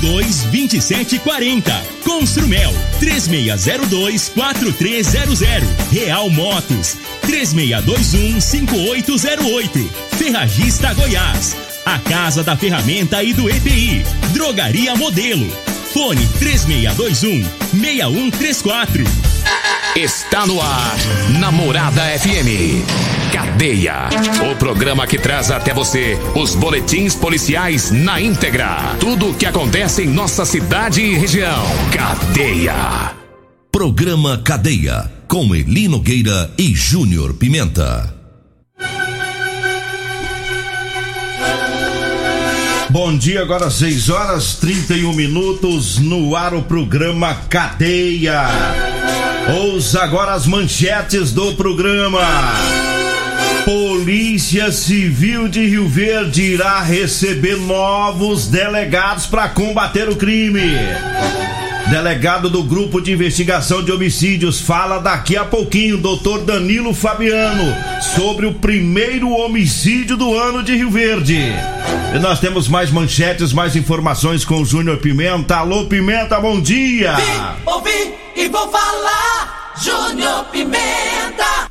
KGL 3612-2740. Construmel 3602-4300. Real Motos 3621-5808. Ferragista Goiás. A Casa da Ferramenta e do EPI. Drogaria Modelo. Fone 3621-6134. Está no ar, Namorada FM. Cadeia. O programa que traz até você os boletins policiais na íntegra. Tudo o que acontece em nossa cidade e região. Cadeia. Programa Cadeia. Com Eli Nogueira e Júnior Pimenta. Bom dia, agora 6 horas 31 minutos no ar o programa Cadeia. Ouça agora as manchetes do programa. Polícia Civil de Rio Verde irá receber novos delegados para combater o crime. Delegado do Grupo de Investigação de Homicídios fala daqui a pouquinho, doutor Danilo Fabiano, sobre o primeiro homicídio do ano de Rio Verde. E nós temos mais manchetes, mais informações com o Júnior Pimenta. Alô, Pimenta, bom dia! Vim, ouvi e vou falar, Júnior Pimenta!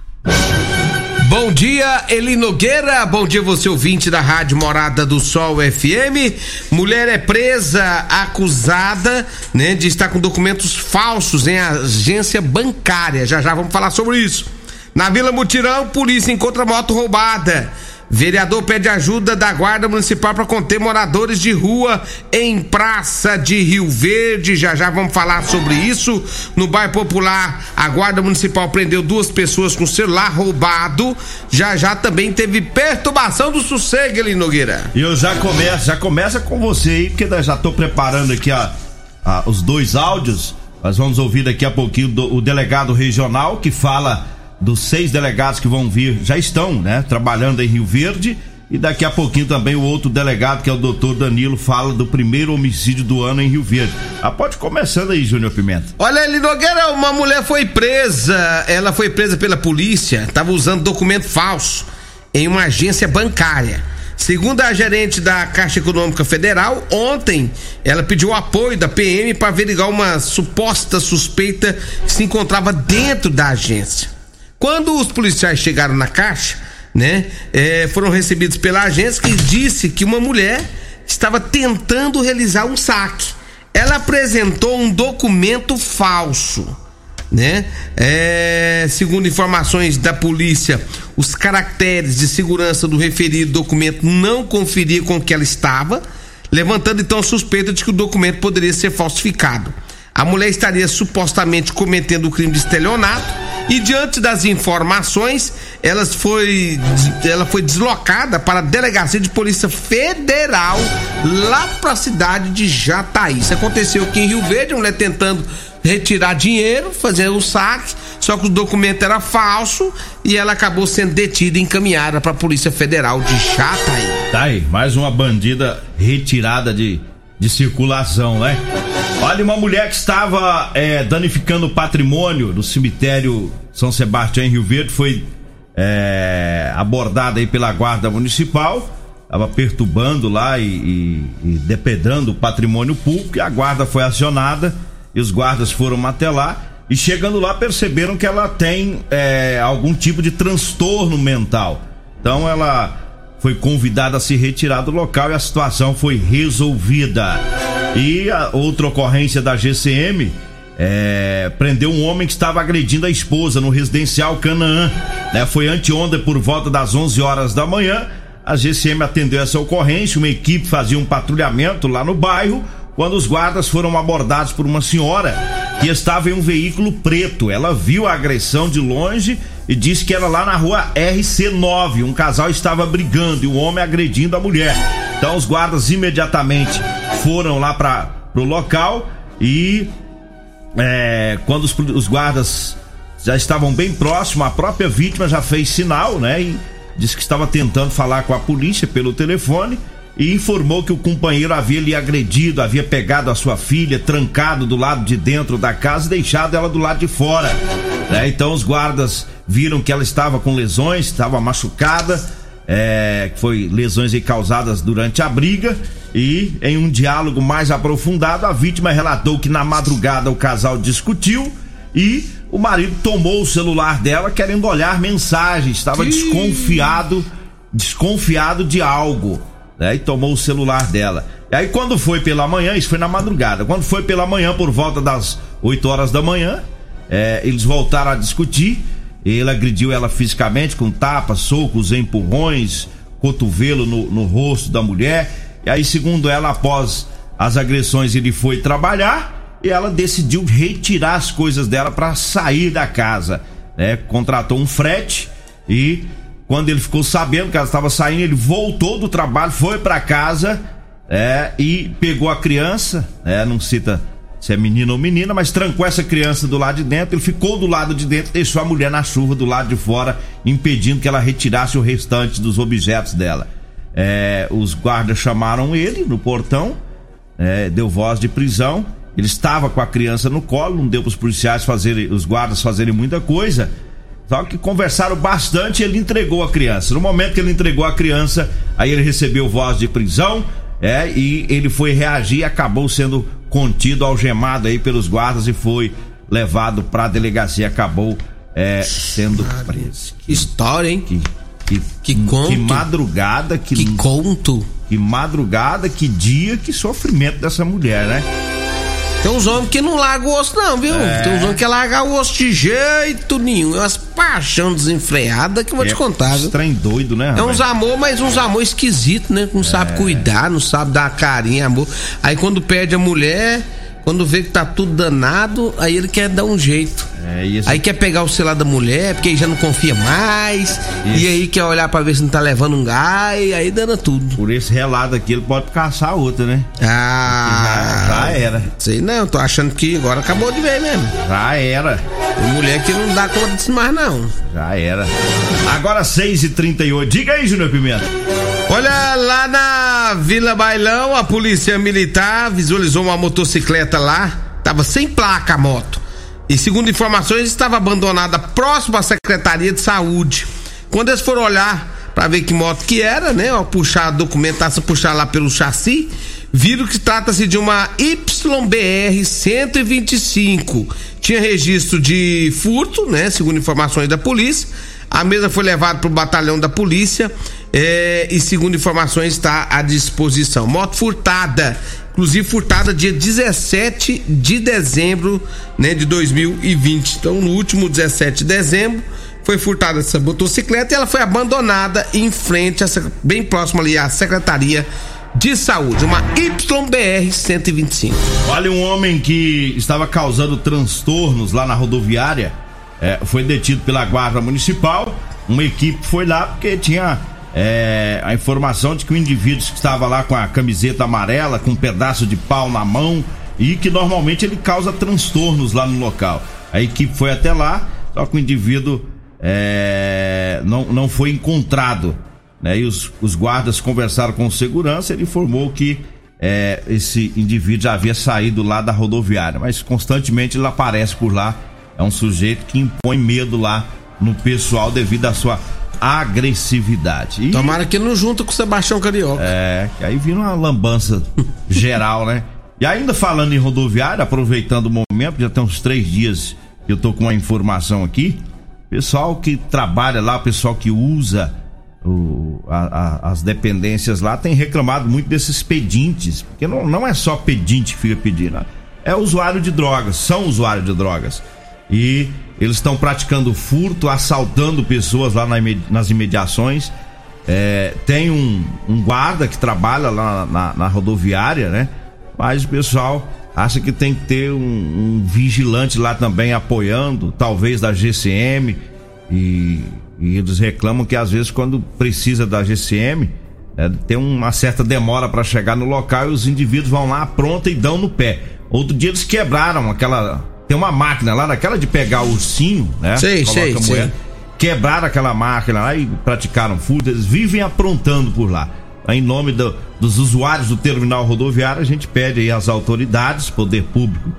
Bom dia, Eli Nogueira. Bom dia, você ouvinte da Rádio Morada do Sol FM. Mulher é presa, acusada, né, de estar com documentos falsos em agência bancária. Já já vamos falar sobre isso. Na Vila Mutirão, polícia encontra moto roubada. Vereador pede ajuda da Guarda Municipal para conter moradores de rua em Praça de Rio Verde. Já já vamos falar sobre isso. No bairro Popular, a Guarda Municipal prendeu duas pessoas com celular roubado. Já já também teve perturbação do sossego ali, Nogueira. E eu já começo, já começa com você aí, porque já tô preparando aqui a, a, os dois áudios. Nós vamos ouvir daqui a pouquinho do, o delegado regional que fala dos seis delegados que vão vir, já estão, né, trabalhando em Rio Verde. E daqui a pouquinho também o outro delegado, que é o doutor Danilo, fala do primeiro homicídio do ano em Rio Verde. Ah, pode começando aí, Júnior Pimenta. Olha, Eli uma mulher foi presa, ela foi presa pela polícia, estava usando documento falso em uma agência bancária. Segundo a gerente da Caixa Econômica Federal, ontem ela pediu apoio da PM para averiguar uma suposta suspeita que se encontrava dentro da agência. Quando os policiais chegaram na caixa, né, é, foram recebidos pela agência que disse que uma mulher estava tentando realizar um saque. Ela apresentou um documento falso, né? É, segundo informações da polícia, os caracteres de segurança do referido documento não conferiam com o que ela estava, levantando então a suspeita de que o documento poderia ser falsificado. A mulher estaria supostamente cometendo o crime de estelionato e diante das informações, ela foi, ela foi deslocada para a delegacia de polícia federal lá para a cidade de Jataí. Isso aconteceu aqui em Rio Verde, a mulher tentando retirar dinheiro, fazer o saque, só que o documento era falso e ela acabou sendo detida e encaminhada para a Polícia Federal de Jataí. Tá aí, mais uma bandida retirada de, de circulação, né? Olha, uma mulher que estava é, danificando o patrimônio do cemitério São Sebastião em Rio Verde foi é, abordada aí pela guarda municipal. Estava perturbando lá e, e, e depredando o patrimônio público. E a guarda foi acionada e os guardas foram até lá. E chegando lá perceberam que ela tem é, algum tipo de transtorno mental. Então ela foi convidada a se retirar do local e a situação foi resolvida. E a outra ocorrência da GCM é, prendeu um homem que estava agredindo a esposa no residencial Canaã. Né? Foi anteontem por volta das 11 horas da manhã. A GCM atendeu essa ocorrência, uma equipe fazia um patrulhamento lá no bairro quando os guardas foram abordados por uma senhora que estava em um veículo preto. Ela viu a agressão de longe e disse que era lá na rua RC9. Um casal estava brigando e o um homem agredindo a mulher. Então os guardas imediatamente foram lá para o local e é, quando os, os, guardas já estavam bem próximos, a própria vítima já fez sinal, né? E disse que estava tentando falar com a polícia pelo telefone e informou que o companheiro havia lhe agredido, havia pegado a sua filha, trancado do lado de dentro da casa e deixado ela do lado de fora. Né? Então os guardas viram que ela estava com lesões, estava machucada é, que foi lesões causadas durante a briga. E em um diálogo mais aprofundado, a vítima relatou que na madrugada o casal discutiu e o marido tomou o celular dela querendo olhar mensagens, estava desconfiado, desconfiado de algo, né? E tomou o celular dela. E aí quando foi pela manhã, isso foi na madrugada, quando foi pela manhã por volta das 8 horas da manhã, é, eles voltaram a discutir ele agrediu ela fisicamente com tapas, socos, empurrões, cotovelo no, no rosto da mulher. E aí, segundo ela, após as agressões, ele foi trabalhar e ela decidiu retirar as coisas dela para sair da casa. Né? Contratou um frete e quando ele ficou sabendo que ela estava saindo, ele voltou do trabalho, foi para casa é, e pegou a criança, é, não cita se é menino ou menina, mas trancou essa criança do lado de dentro, ele ficou do lado de dentro, deixou a mulher na chuva do lado de fora, impedindo que ela retirasse o restante dos objetos dela. É, os guardas chamaram ele no portão, é, deu voz de prisão. Ele estava com a criança no colo, não deu para os policiais fazerem, os guardas fazerem muita coisa. Só que conversaram bastante e ele entregou a criança. No momento que ele entregou a criança, aí ele recebeu voz de prisão, é, e ele foi reagir e acabou sendo contido, algemado aí pelos guardas e foi levado para a delegacia. Acabou é, sendo preso. Que história, hein? Que, que, Que conto. Que madrugada, que, Que conto. que madrugada, que dia, que sofrimento dessa mulher, né? Tem uns homens que não largam o osso, não, viu? É. Tem uns homens que largam o osso de jeito nenhum. É umas paixão desenfreada que eu vou te É contar, viu? Trem doido, né? É rapaz? uns amor, mas uns amor esquisito, né? Não É. sabe cuidar, não sabe dar carinho, amor. Aí quando perde a mulher, quando vê que tá tudo danado, aí ele quer dar um jeito. É, esse- Aí quer pegar o celular da mulher, porque aí já não confia mais. Isso. E aí quer olhar pra ver se não tá levando um gás, e aí dana tudo. Por esse relato aqui, ele pode caçar outra, né? Ah, Já, já era. Sei não, tô achando que agora acabou de ver mesmo. Já era. Tem mulher que não dá conta disso mais, não. Já era. Agora 6h38. Diga aí, Júnior Pimenta. Olha, lá na Vila Bailão, a polícia militar visualizou uma motocicleta lá, tava sem placa a moto. E segundo informações, estava abandonada próximo à Secretaria de Saúde. Quando eles foram olhar para ver que moto que era, né, ó, puxar a documentação, puxar lá pelo chassi, viram que trata-se de uma YBR 125. Tinha registro de furto, né, segundo informações da polícia. A mesa foi levada para o batalhão da polícia é, e, segundo informações, está à disposição. Moto furtada, inclusive furtada dia 17 de dezembro né, de 2020. Então, no último 17 de dezembro, foi furtada essa motocicleta e ela foi abandonada em frente, a, bem próximo ali à Secretaria de Saúde, uma YBR 125. Olha, um homem que estava causando transtornos lá na rodoviária é, foi detido pela guarda municipal. Uma equipe foi lá porque tinha é, a informação de que o indivíduo que estava lá com a camiseta amarela, com um pedaço de pau na mão e que normalmente ele causa transtornos lá no local. A equipe foi até lá, só que o indivíduo é, não, não foi encontrado. Né? E os, os guardas conversaram com o segurança, ele informou que é, esse indivíduo já havia saído lá da rodoviária, mas constantemente ele aparece por lá. É um sujeito que impõe medo lá no pessoal devido à sua agressividade. E, Tomara que não junta com o Sebastião Carioca. é, que aí vira uma lambança geral, né? E ainda falando em rodoviária, aproveitando o momento, já tem uns três dias que eu tô com uma informação aqui. Pessoal que trabalha lá, pessoal que usa o- a- a- as dependências lá, tem reclamado muito desses pedintes. Porque não, não é só pedinte que fica pedindo, né? é usuário de drogas, são usuários de drogas. E eles estão praticando furto, assaltando pessoas lá nas imediações. É, tem um, um guarda que trabalha lá na, na rodoviária, né? Mas o pessoal acha que tem que ter um, um vigilante lá também apoiando, talvez da GCM. E, e eles reclamam que às vezes quando precisa da GCM, é, tem uma certa demora para chegar no local e os indivíduos vão lá, pronta e dão no pé. Outro dia eles quebraram aquela. Tem uma máquina lá, daquela de pegar o ursinho, né? Sei, Coloca sei, a sei. moeda quebraram aquela máquina lá e praticaram furto, eles vivem aprontando por lá. Em nome do- dos usuários do terminal rodoviário, a gente pede aí às autoridades, poder público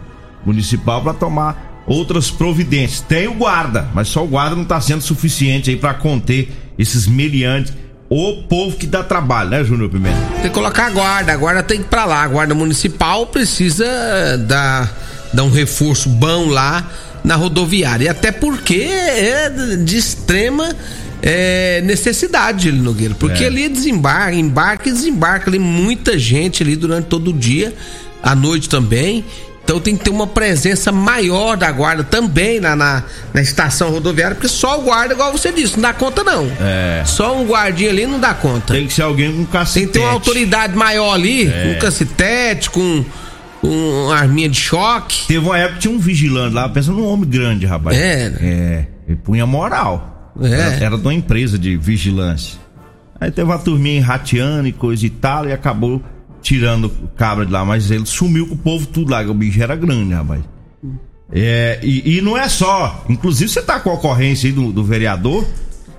municipal, para tomar outras providências. Tem o guarda, mas só o guarda não está sendo suficiente aí para conter esses meliantes o povo que dá trabalho, né, Júnior Pimenta? Tem que colocar a guarda, a guarda tem que ir pra lá. A guarda municipal precisa dar, dar um reforço bom lá na rodoviária. E até porque é de extrema é, necessidade, Gil Nogueira. Porque É. ali desembarca, embarca e desembarca ali muita gente ali durante todo o dia, à noite também. Então tem que ter uma presença maior da guarda também na, na, na estação rodoviária, porque só o guarda, igual você disse, não dá conta não. É. Só um guardinha ali não dá conta. Tem que ser alguém com Tem cacete. que ter uma autoridade maior ali, É. com cacetete, com uma arminha de choque. Teve uma época que tinha um vigilante lá, pensa num homem grande, rapaz. É. É, ele punha moral. É. Era, era de uma empresa de vigilância. Aí teve uma turminha rateando e coisa e tal, e acabou tirando o cabra de lá, mas ele sumiu com o povo tudo lá, que o bicho era grande, rapaz. É, e, e não é só. Inclusive, você tá com a ocorrência aí do, do vereador,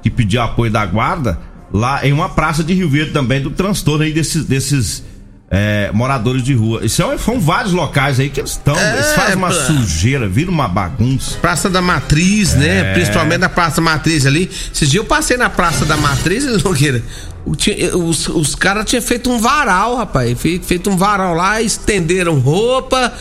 que pediu apoio da guarda, lá em uma praça de Rio Verde também, do transtorno aí desses, desses é, moradores de rua. Isso é, são vários locais aí que eles estão. É, eles fazem uma pô. sujeira, vira uma bagunça. Praça da Matriz, É. né? Principalmente na Praça Matriz ali. Esses dias eu passei na Praça da Matriz, Nogueira. o- tinha- Os, os caras tinham feito um varal, rapaz. Fe- Feito um varal lá, estenderam roupa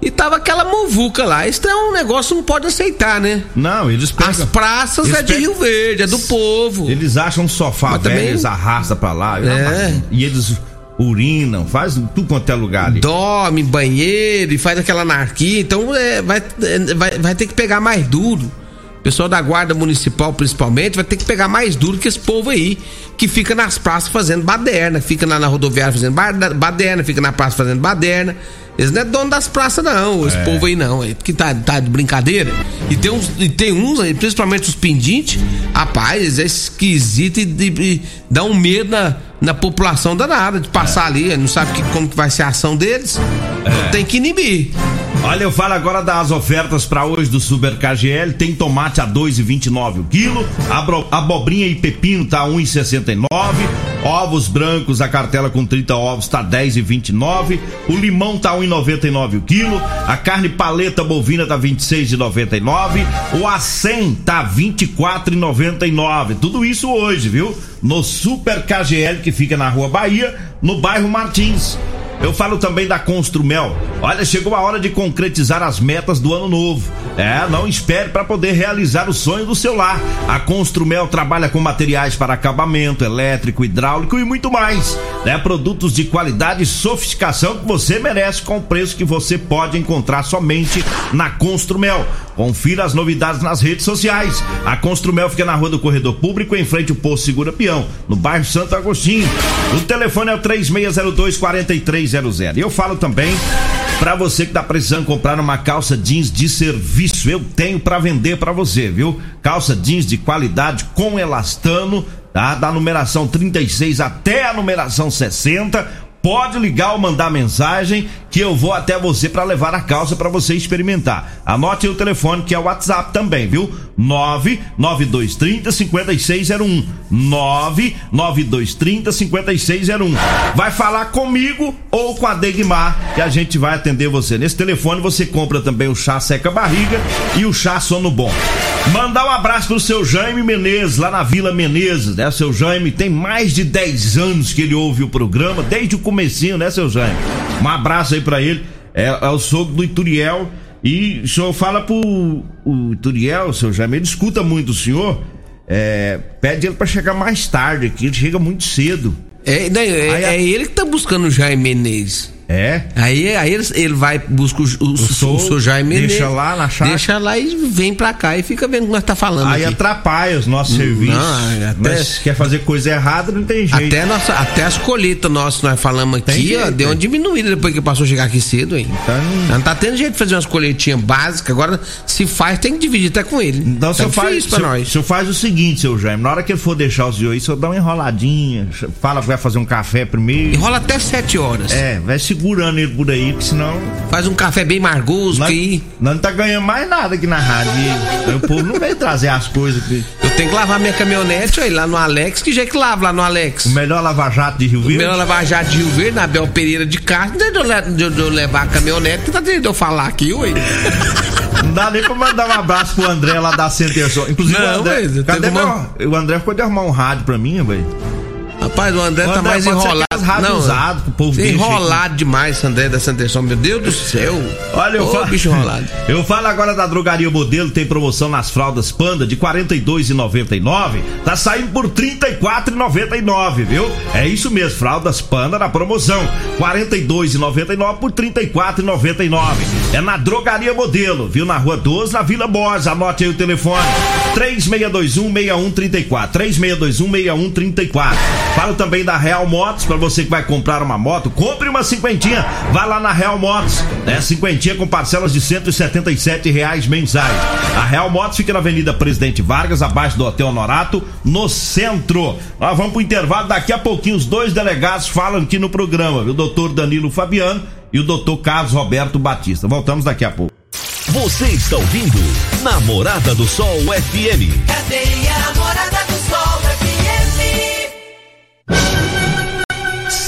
e tava aquela muvuca lá. Isso é um negócio que não pode aceitar, né? Não, eles pegam. As praças eles é de Rio Verde, é do povo. Eles acham um sofá Mas velho, também- eles arrastam pra lá. É. E eles urinam, fazem tudo quanto é lugar ali. dorme banheiro e faz aquela anarquia. Então é, vai, é, vai, vai ter que pegar mais duro. Pessoal da guarda municipal, principalmente, vai ter que pegar mais duro que esse povo aí, que fica nas praças fazendo baderna, fica lá na rodoviária fazendo ba- baderna, fica na praça fazendo baderna. Eles não é dono das praças, não, esse povo aí não, é porque tá, tá de brincadeira. E tem uns, e tem uns aí, principalmente os pendentes, rapaz, é esquisito e, e- e dá um medo na, na população danada de passar ali, não sabe que, como que vai ser a ação deles. Então tem que inibir. Olha, eu falo agora das ofertas pra hoje do Super KGL. Tem tomate a 2,29 o quilo, abobrinha e pepino tá 1,69, ovos brancos, a cartela com 30 ovos tá 10,29, o limão tá 1,99 o quilo, a carne paleta bovina tá 26,99, o acém tá 24,99. Tudo isso hoje, viu? No Super KGL que fica na Rua Bahia, no bairro Martins. Eu falo também da Construmel. Olha, chegou a hora de concretizar as metas do ano novo. É, não espere para poder realizar o sonho do seu lar. A Construmel trabalha com materiais para acabamento, elétrico, hidráulico e muito mais. Né? Produtos de qualidade e sofisticação que você merece com o preço que você pode encontrar somente na Construmel. Confira as novidades nas redes sociais. A Construmel fica na Rua do Corredor Público, em frente ao Posto Segura Peão, no bairro Santo Agostinho. O telefone é o 3602 4300. E eu falo também Pra você que tá precisando comprar uma calça jeans de serviço, eu tenho pra vender pra você, viu? Calça jeans de qualidade com elastano, tá? Da numeração 36 até a numeração 60. Pode ligar ou mandar mensagem que eu vou até você pra levar a calça pra você experimentar. Anote o telefone que é o WhatsApp também, viu? 99230 5601. 99230 5601. Vai falar comigo ou com a Degmar que a gente vai atender você. Nesse telefone você compra também o chá seca barriga e o chá sono bom. Mandar um abraço pro seu Jaime Menezes, lá na Vila Menezes, né? Seu Jaime tem mais de 10 anos que ele ouve o programa, desde o comecinho, né, seu Jaime? Um abraço aí pra ele. É, é o sogro do Ituriel. E o senhor fala pro o Ituriel, seu Jaime, ele escuta muito o senhor. é, pede ele pra chegar mais tarde aqui, ele chega muito cedo. É, é, é ele que tá buscando o Jaime Menezes. É? Aí, aí ele, ele vai, busca o, o, o, senhor seu Jaime deixa Menezes. lá na chácara. Deixa lá e vem pra cá e fica vendo o que nós tá falando Aí aqui. atrapalha os nossos serviços. até- Mas quer fazer coisa errada, não tem jeito. Até, nossa, até as colheitas nossas que nós falamos Tem aqui, jeito, ó, deu uma diminuída depois que passou a chegar aqui cedo, hein? Então- não tá tendo jeito de fazer umas colhetinhas básicas. Agora, se faz, tem que dividir até com ele. Então, o tá faz, pra nós. o senhor faz o seguinte, seu Jaime, na hora que ele for deixar o senhor aí, o senhor dá uma enroladinha, fala que vai fazer um café primeiro. Enrola até sete horas. É, vai segurando ele por aí, porque senão Faz um café bem margoso, que nós não tá ganhando mais nada aqui na rádio. E o povo não vem trazer as coisas aqui. eu tenho que lavar minha caminhonete, aí lá no Alex, que já que lava lá no Alex. O melhor lava-jato de Rio O Verde. melhor lavar já de Rio Verde, na Bel Pereira de Castro, não tem de eu, de eu- levar a caminhonete, que tá tendo de eu falar aqui, ué. Não dá nem pra mandar um abraço pro André lá da Centerson. Inclusive, Não, o André. Cadê tenho meu, uma- O André ficou de arrumar um rádio pra mim, velho. Rapaz, o André O tá André mais pode ser enrolado. rádio usado o povo enrolado demais, André da Sanderson. Meu Deus do céu. Olha, eu Ô, falo, bicho enrolado. eu falo agora da drogaria modelo, tem promoção nas fraldas Panda de R$ 42,99, tá saindo por R$ 34,99, viu? É isso mesmo, fraldas Panda na promoção, R$ 42,99 por R$ 34,99. É na drogaria modelo, viu? Na Rua 12, na Vila Borges, anote aí o telefone, 3621-6134, 3621-6134. Falo também da Real Motos, para você que vai comprar uma moto, compre uma cinquentinha, vá lá na Real Motos, né? Cinquentinha com parcelas de 177 reais mensais. A Real Motos fica na Avenida Presidente Vargas, abaixo do Hotel Honorato, no centro. Nós vamos pro intervalo, daqui a pouquinho os dois delegados falam aqui no programa, viu? O doutor Danilo Fabiano e o doutor Carlos Roberto Batista. Voltamos daqui a pouco. Você está ouvindo Namorada do Sol FM. Cadeia Namorada do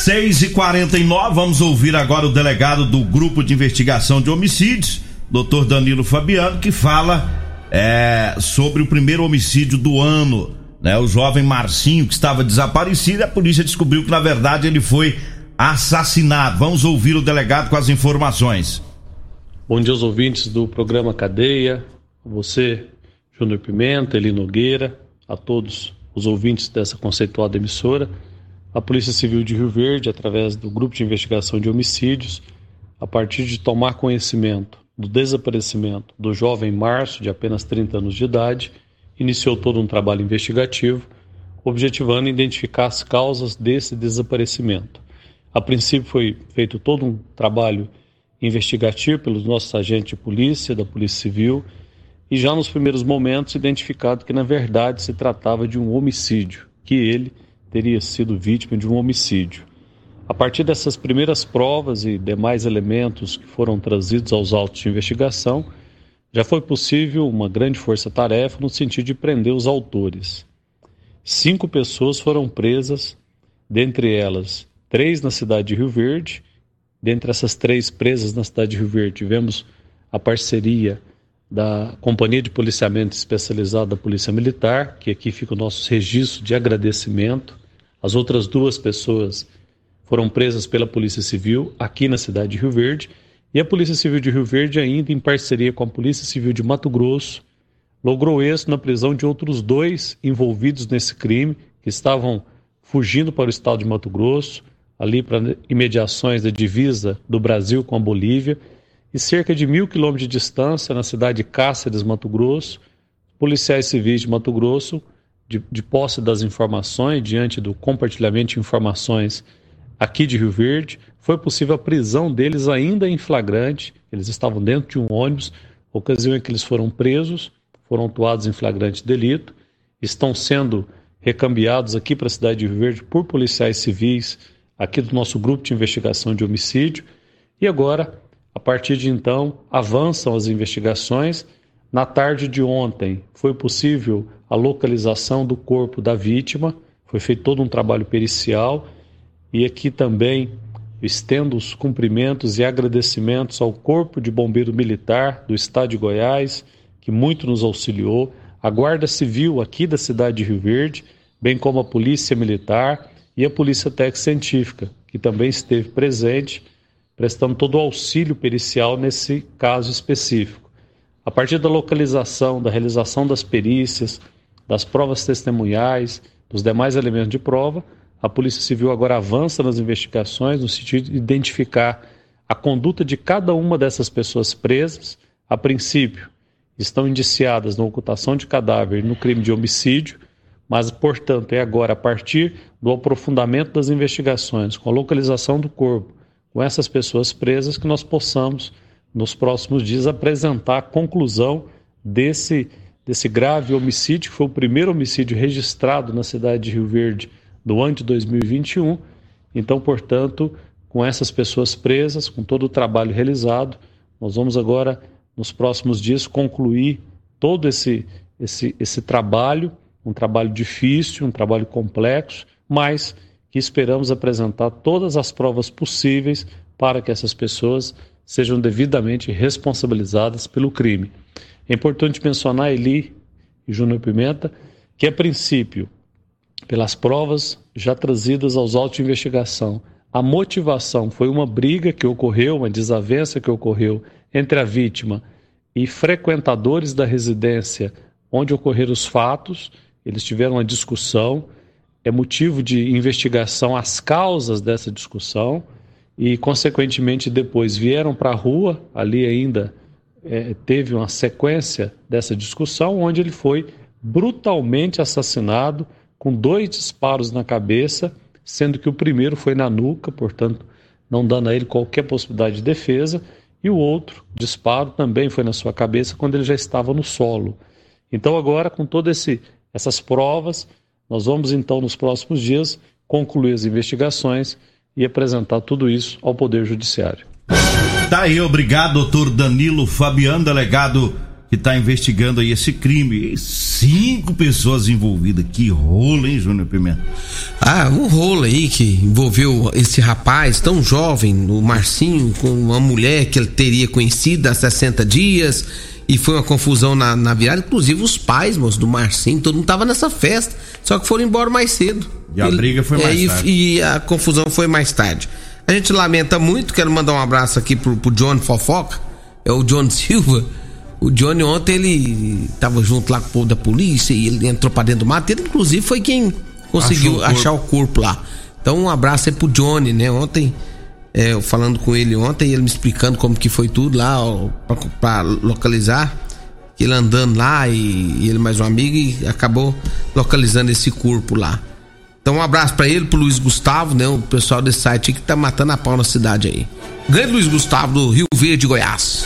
6 e 49 vamos ouvir agora o delegado do Grupo de Investigação de Homicídios, doutor Danilo Fabiano, que fala é, sobre o primeiro homicídio do ano. Né? O jovem Marcinho, que estava desaparecido, a polícia descobriu que, na verdade, ele foi assassinado. Vamos ouvir o delegado com as informações. Bom dia aos ouvintes do programa Cadeia, você, Júnior Pimenta, Eli Nogueira, a todos os ouvintes dessa conceituada emissora. A Polícia Civil de Rio Verde, através do Grupo de Investigação de Homicídios, a partir de tomar conhecimento do desaparecimento do jovem Márcio, de apenas 30 anos de idade, iniciou todo um trabalho investigativo, objetivando identificar as causas desse desaparecimento. A princípio foi feito todo um trabalho investigativo pelos nossos agentes de polícia, da Polícia Civil, e já nos primeiros momentos identificado que na verdade se tratava de um homicídio, que ele teria sido vítima de um homicídio. A partir dessas primeiras provas e demais elementos que foram trazidos aos autos de investigação, já foi possível uma grande força-tarefa no sentido de prender os autores. Cinco pessoas foram presas, dentre elas três na cidade de Rio Verde. Dentre essas três presas na cidade de Rio Verde, tivemos a parceria da Companhia de Policiamento Especializado da Polícia Militar, que aqui fica o nosso registro de agradecimento. As outras duas pessoas foram presas pela Polícia Civil aqui na cidade de Rio Verde. E a Polícia Civil de Rio Verde, ainda em parceria com a Polícia Civil de Mato Grosso, logrou êxito na prisão de outros dois envolvidos nesse crime, que estavam fugindo para o estado de Mato Grosso, ali para imediações da divisa do Brasil com a Bolívia, e cerca de mil quilômetros de distância, na cidade de Cáceres, Mato Grosso, policiais civis de Mato Grosso, de, de posse das informações, diante do compartilhamento de informações aqui de Rio Verde, foi possível a prisão deles ainda em flagrante. Eles estavam dentro de um ônibus, ocasião em que eles foram presos, foram autuados em flagrante delito, estão sendo recambiados aqui para a cidade de Rio Verde por policiais civis aqui do nosso grupo de investigação de homicídio. E agora, a partir de então, avançam as investigações. Na tarde de ontem, foi possível a localização do corpo da vítima, foi feito todo um trabalho pericial. E aqui também estendo os cumprimentos e agradecimentos ao Corpo de Bombeiro Militar do Estado de Goiás, que muito nos auxiliou, a Guarda Civil aqui da cidade de Rio Verde, bem como a Polícia Militar e a Polícia Técnica Científica, que também esteve presente, prestando todo o auxílio pericial nesse caso específico. A partir da localização, da realização das perícias, das provas testemunhais, dos demais elementos de prova, a Polícia Civil agora avança nas investigações no sentido de identificar a conduta de cada uma dessas pessoas presas. A princípio, estão indiciadas na ocultação de cadáver e no crime de homicídio, mas, portanto, é agora a partir do aprofundamento das investigações, com a localização do corpo, com essas pessoas presas, que nós possamos, nos próximos dias, apresentar a conclusão desse, desse grave homicídio, que foi o primeiro homicídio registrado na cidade de Rio Verde do ano de 2021. Então, portanto, com essas pessoas presas, com todo o trabalho realizado, nós vamos agora, nos próximos dias, concluir todo esse, esse, esse trabalho, um trabalho difícil, um trabalho complexo, mas que esperamos apresentar todas as provas possíveis para que essas pessoas sejam devidamente responsabilizadas pelo crime. É importante mencionar, Eli e Júnior Pimenta, que a princípio pelas provas já trazidas aos autos de investigação. A motivação foi uma briga que ocorreu, uma desavença que ocorreu entre a vítima e frequentadores da residência onde ocorreram os fatos. Eles tiveram uma discussão, é motivo de investigação as causas dessa discussão e, consequentemente, depois vieram para a rua, ali ainda é, teve uma sequência dessa discussão, onde ele foi brutalmente assassinado com dois disparos na cabeça, sendo que o primeiro foi na nuca, portanto, não dando a ele qualquer possibilidade de defesa, e o outro disparo também foi na sua cabeça quando ele já estava no solo. Então, agora, com todas essas provas, nós vamos então, nos próximos dias, concluir as investigações e apresentar tudo isso ao Poder Judiciário. Tá aí, obrigado, doutor Danilo Fabiano, delegado que está investigando aí esse crime. Cinco pessoas envolvidas. Que rolo, hein, Júnior Pimenta? Ah, um rolo aí que envolveu esse rapaz tão jovem, o Marcinho, com uma mulher que ele teria conhecido há 60 dias. E foi uma confusão na, na virada. Inclusive os pais, moço, do Marcinho, todo mundo tava nessa festa. Só que foram embora mais cedo. E a ele, briga foi mais é, tarde. E, e a confusão foi mais tarde. A gente lamenta muito, quero mandar um abraço aqui pro, pro John Fofoca, é o John Silva o Johnny ontem ele tava junto lá com o povo da polícia e ele entrou pra dentro do mato. Ele, inclusive, foi quem conseguiu o achar o corpo lá. Então, um abraço aí pro Johnny, né? Ontem, é, eu falando com ele ontem, ele me explicando como que foi tudo lá, pra localizar. Ele andando lá e, e, ele mais um amigo e acabou localizando esse corpo lá. Então, um abraço para ele, pro Luiz Gustavo, né? O pessoal desse site que tá matando a pau na cidade aí. Grande Luiz Gustavo do Rio Verde, Goiás.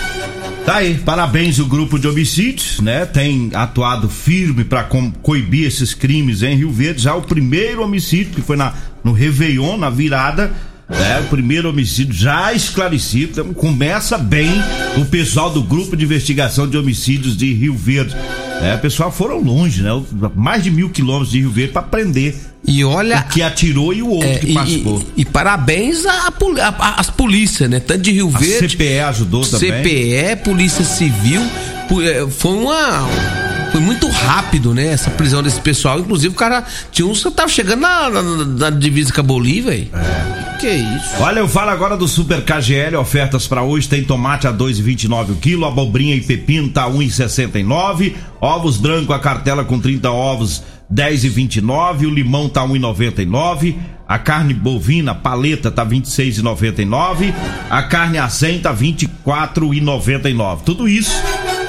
Tá aí, parabéns o grupo de homicídios, né? Tem atuado firme para coibir esses crimes em Rio Verde. Já o primeiro homicídio, que foi na, no Réveillon, na virada, é, o primeiro homicídio já esclarecido. Então, começa bem o pessoal do grupo de investigação de homicídios de Rio Verde. É, o pessoal foram longe, né? Mais de mil quilômetros de Rio Verde para prender e olha. O que atirou e o outro é, que participou. E, e, parabéns às polícias, né? Tanto de Rio Verde. A CPE ajudou também. CPE, Polícia Civil. É, foi uma. Foi muito rápido, né? Essa prisão desse pessoal. Inclusive, o cara tinha uns que tava chegando na, na, na divisa com a Bolívia, É. Que isso? Olha, eu falo agora do Super KGL, ofertas para hoje, tem tomate a 2,29 o quilo, abobrinha e pepino tá 1,69, ovos branco a cartela com 30 ovos 10 e 29, o limão tá 1,99, a carne bovina paleta tá 26,99, a carne a 100 tá 24,99. Tudo isso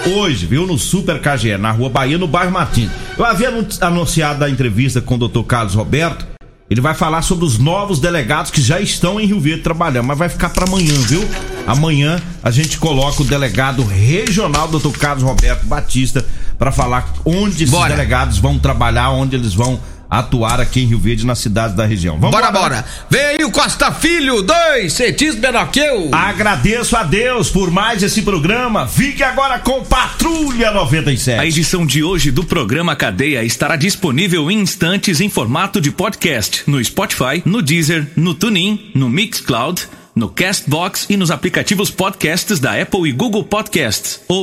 hoje, viu, no Super KGE, na Rua Bahia, no bairro Martins. Eu havia anunciado a entrevista com o Dr. Carlos Roberto. Ele vai falar sobre os novos delegados que já estão em Rio Verde trabalhando, mas vai ficar para amanhã, viu? Amanhã a gente coloca o delegado regional, Dr. Carlos Roberto Batista, para falar onde esses bora. delegados vão trabalhar, onde eles vão atuar aqui em Rio Verde, nas cidades da região. Vamos bora, bora. Vem aí o Costa Filho, dois, cetismo menor que eu. Agradeço a Deus por mais esse programa. Fique agora com Patrulha 97. A edição de hoje do programa Cadeia estará disponível em instantes em formato de podcast no Spotify, no Deezer, no TuneIn, no Mixcloud, no Castbox e nos aplicativos podcasts da Apple e Google Podcasts. Ou